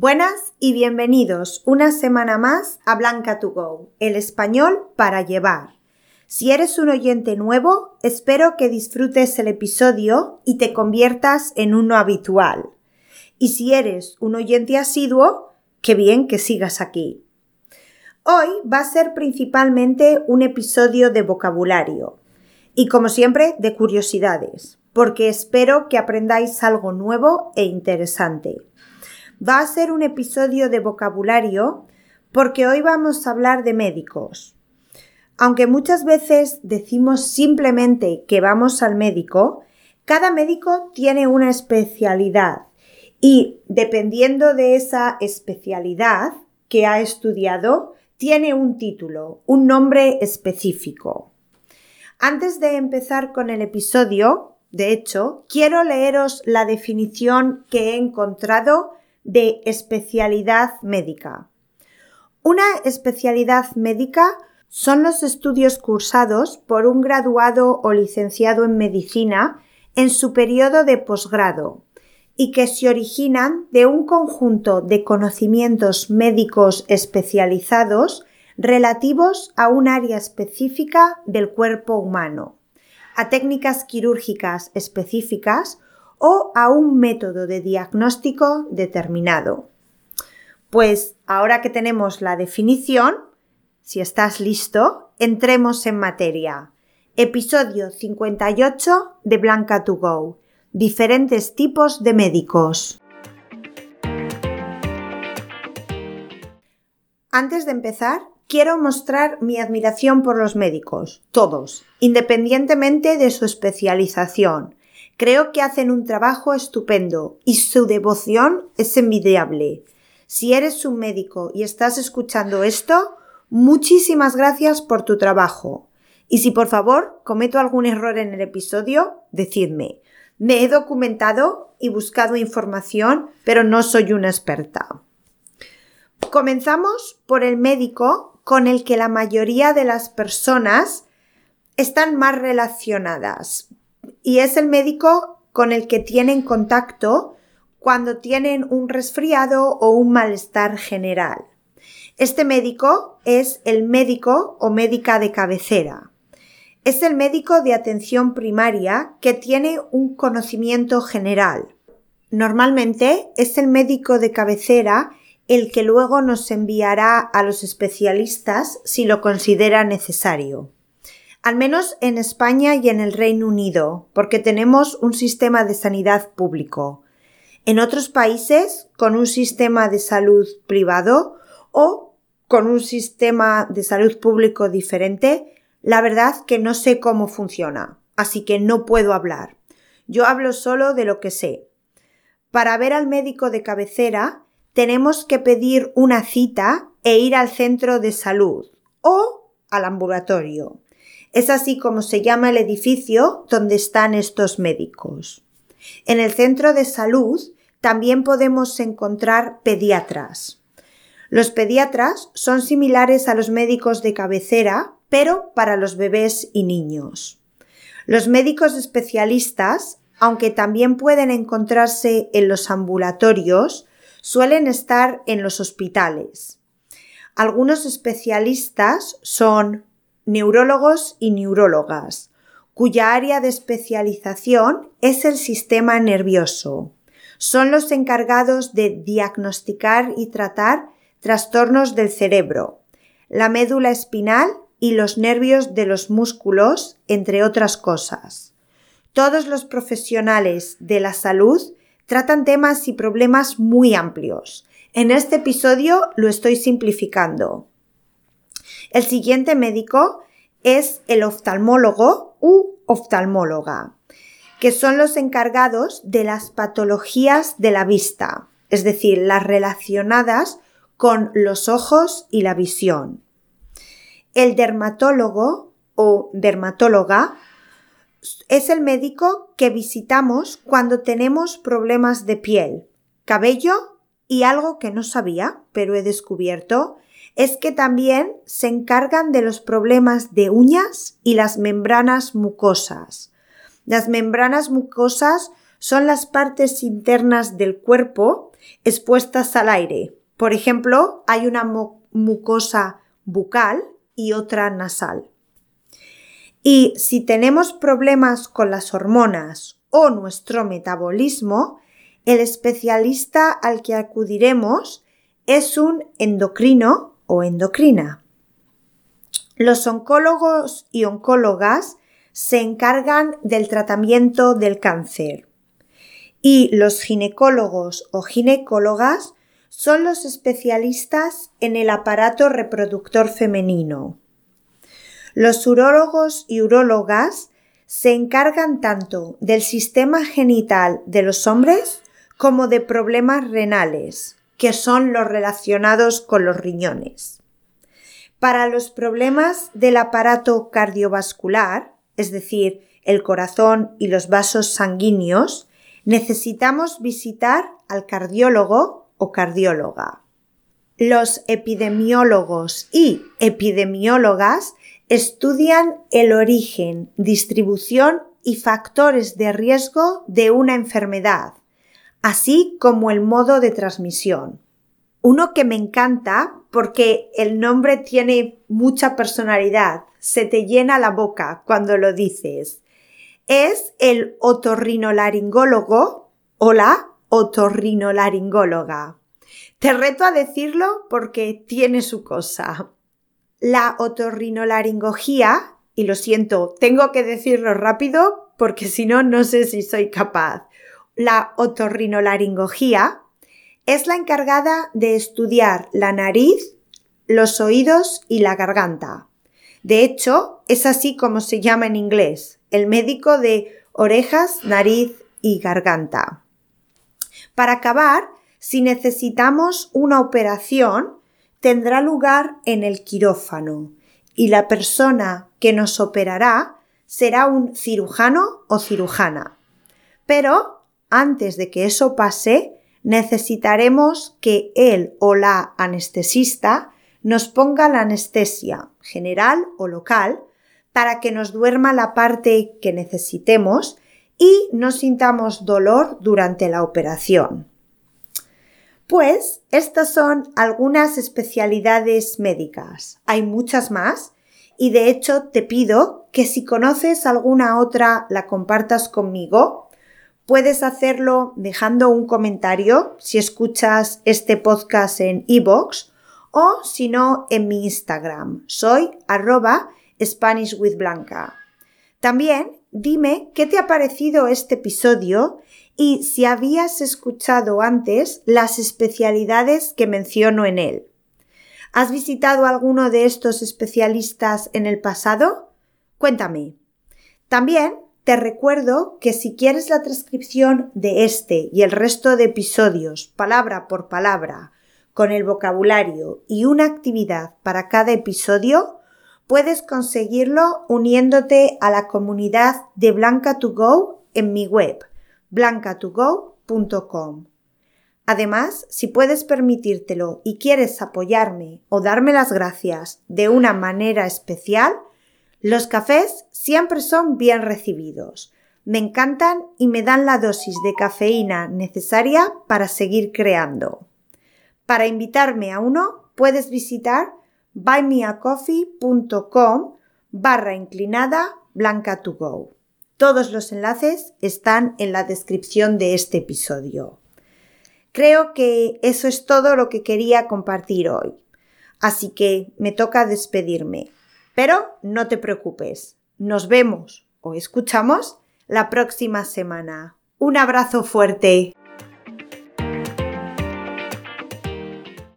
Buenas y bienvenidos una semana más a Blanca to Go, el español para llevar. Si eres un oyente nuevo, espero que disfrutes el episodio y te conviertas en uno habitual. Y si eres un oyente asiduo, qué bien que sigas aquí. Hoy va a ser principalmente un episodio de vocabulario y como siempre de curiosidades, porque espero que aprendáis algo nuevo e interesante. Va a ser un episodio de vocabulario porque hoy vamos a hablar de médicos. Aunque muchas veces decimos simplemente que vamos al médico, cada médico tiene una especialidad y dependiendo de esa especialidad que ha estudiado, tiene un título, un nombre específico. Antes de empezar con el episodio, de hecho, quiero leeros la definición que he encontrado de especialidad médica. Una especialidad médica son los estudios cursados por un graduado o licenciado en medicina en su periodo de posgrado y que se originan de un conjunto de conocimientos médicos especializados relativos a un área específica del cuerpo humano, a técnicas quirúrgicas específicas o a un método de diagnóstico determinado. Pues ahora que tenemos la definición, si estás listo, entremos en materia. Episodio 58 de Blanca to Go. Diferentes tipos de médicos. Antes de empezar, quiero mostrar mi admiración por los médicos, todos, independientemente de su especialización, Creo que hacen un trabajo estupendo y su devoción es envidiable. Si eres un médico y estás escuchando esto, muchísimas gracias por tu trabajo. Y si por favor cometo algún error en el episodio, decidme. Me he documentado y buscado información, pero no soy una experta. Comenzamos por el médico con el que la mayoría de las personas están más relacionadas, y es el médico con el que tienen contacto cuando tienen un resfriado o un malestar general. Este médico es el médico o médica de cabecera. Es el médico de atención primaria que tiene un conocimiento general. Normalmente es el médico de cabecera el que luego nos enviará a los especialistas si lo considera necesario al menos en España y en el Reino Unido, porque tenemos un sistema de sanidad público. En otros países, con un sistema de salud privado o con un sistema de salud público diferente, la verdad que no sé cómo funciona, así que no puedo hablar. Yo hablo solo de lo que sé. Para ver al médico de cabecera, tenemos que pedir una cita e ir al centro de salud o al ambulatorio. Es así como se llama el edificio donde están estos médicos. En el centro de salud también podemos encontrar pediatras. Los pediatras son similares a los médicos de cabecera, pero para los bebés y niños. Los médicos especialistas, aunque también pueden encontrarse en los ambulatorios, suelen estar en los hospitales. Algunos especialistas son neurólogos y neurólogas, cuya área de especialización es el sistema nervioso. Son los encargados de diagnosticar y tratar trastornos del cerebro, la médula espinal y los nervios de los músculos, entre otras cosas. Todos los profesionales de la salud tratan temas y problemas muy amplios. En este episodio lo estoy simplificando. El siguiente médico es el oftalmólogo u oftalmóloga, que son los encargados de las patologías de la vista, es decir, las relacionadas con los ojos y la visión. El dermatólogo o dermatóloga es el médico que visitamos cuando tenemos problemas de piel, cabello y algo que no sabía, pero he descubierto, es que también se encargan de los problemas de uñas y las membranas mucosas. Las membranas mucosas son las partes internas del cuerpo expuestas al aire. Por ejemplo, hay una mucosa bucal y otra nasal. Y si tenemos problemas con las hormonas o nuestro metabolismo, el especialista al que acudiremos es un endocrino o endocrina. Los oncólogos y oncólogas se encargan del tratamiento del cáncer y los ginecólogos o ginecólogas son los especialistas en el aparato reproductor femenino. Los urólogos y urólogas se encargan tanto del sistema genital de los hombres como de problemas renales, que son los relacionados con los riñones. Para los problemas del aparato cardiovascular, es decir, el corazón y los vasos sanguíneos, necesitamos visitar al cardiólogo o cardióloga. Los epidemiólogos y epidemiólogas estudian el origen, distribución y factores de riesgo de una enfermedad, así como el modo de transmisión. Uno que me encanta porque el nombre tiene mucha personalidad, se te llena la boca cuando lo dices. Es el otorrinolaringólogo o la otorrinolaringóloga. Te reto a decirlo porque tiene su cosa. La otorrinolaringología, y lo siento, tengo que decirlo rápido porque si no, no sé si soy capaz. La otorrinolaringología es la encargada de estudiar la nariz, los oídos y la garganta. De hecho, es así como se llama en inglés, el médico de orejas, nariz y garganta. Para acabar, si necesitamos una operación, tendrá lugar en el quirófano y la persona que nos operará será un cirujano o cirujana. Pero antes de que eso pase, necesitaremos que él o la anestesista nos ponga la anestesia general o local para que nos duerma la parte que necesitemos y no sintamos dolor durante la operación. Pues estas son algunas especialidades médicas. Hay muchas más y de hecho te pido que si conoces alguna otra la compartas conmigo Puedes hacerlo dejando un comentario si escuchas este podcast en iVoox o si no en mi Instagram. Soy arroba. También dime qué te ha parecido este episodio y si habías escuchado antes las especialidades que menciono en él. ¿Has visitado alguno de estos especialistas en el pasado? Cuéntame. También te recuerdo que si quieres la transcripción de este y el resto de episodios, palabra por palabra, con el vocabulario y una actividad para cada episodio, puedes conseguirlo uniéndote a la comunidad de Blanca2Go en mi web, blancatogo.com. Además, si puedes permitírtelo y quieres apoyarme o darme las gracias de una manera especial, los cafés siempre son bien recibidos. Me encantan y me dan la dosis de cafeína necesaria para seguir creando. Para invitarme a uno, puedes visitar buymeacoffee.com barra inclinada blanca to go. Todos los enlaces están en la descripción de este episodio. Creo que eso es todo lo que quería compartir hoy. Así que me toca despedirme. Pero no te preocupes, nos vemos o escuchamos la próxima semana. Un abrazo fuerte.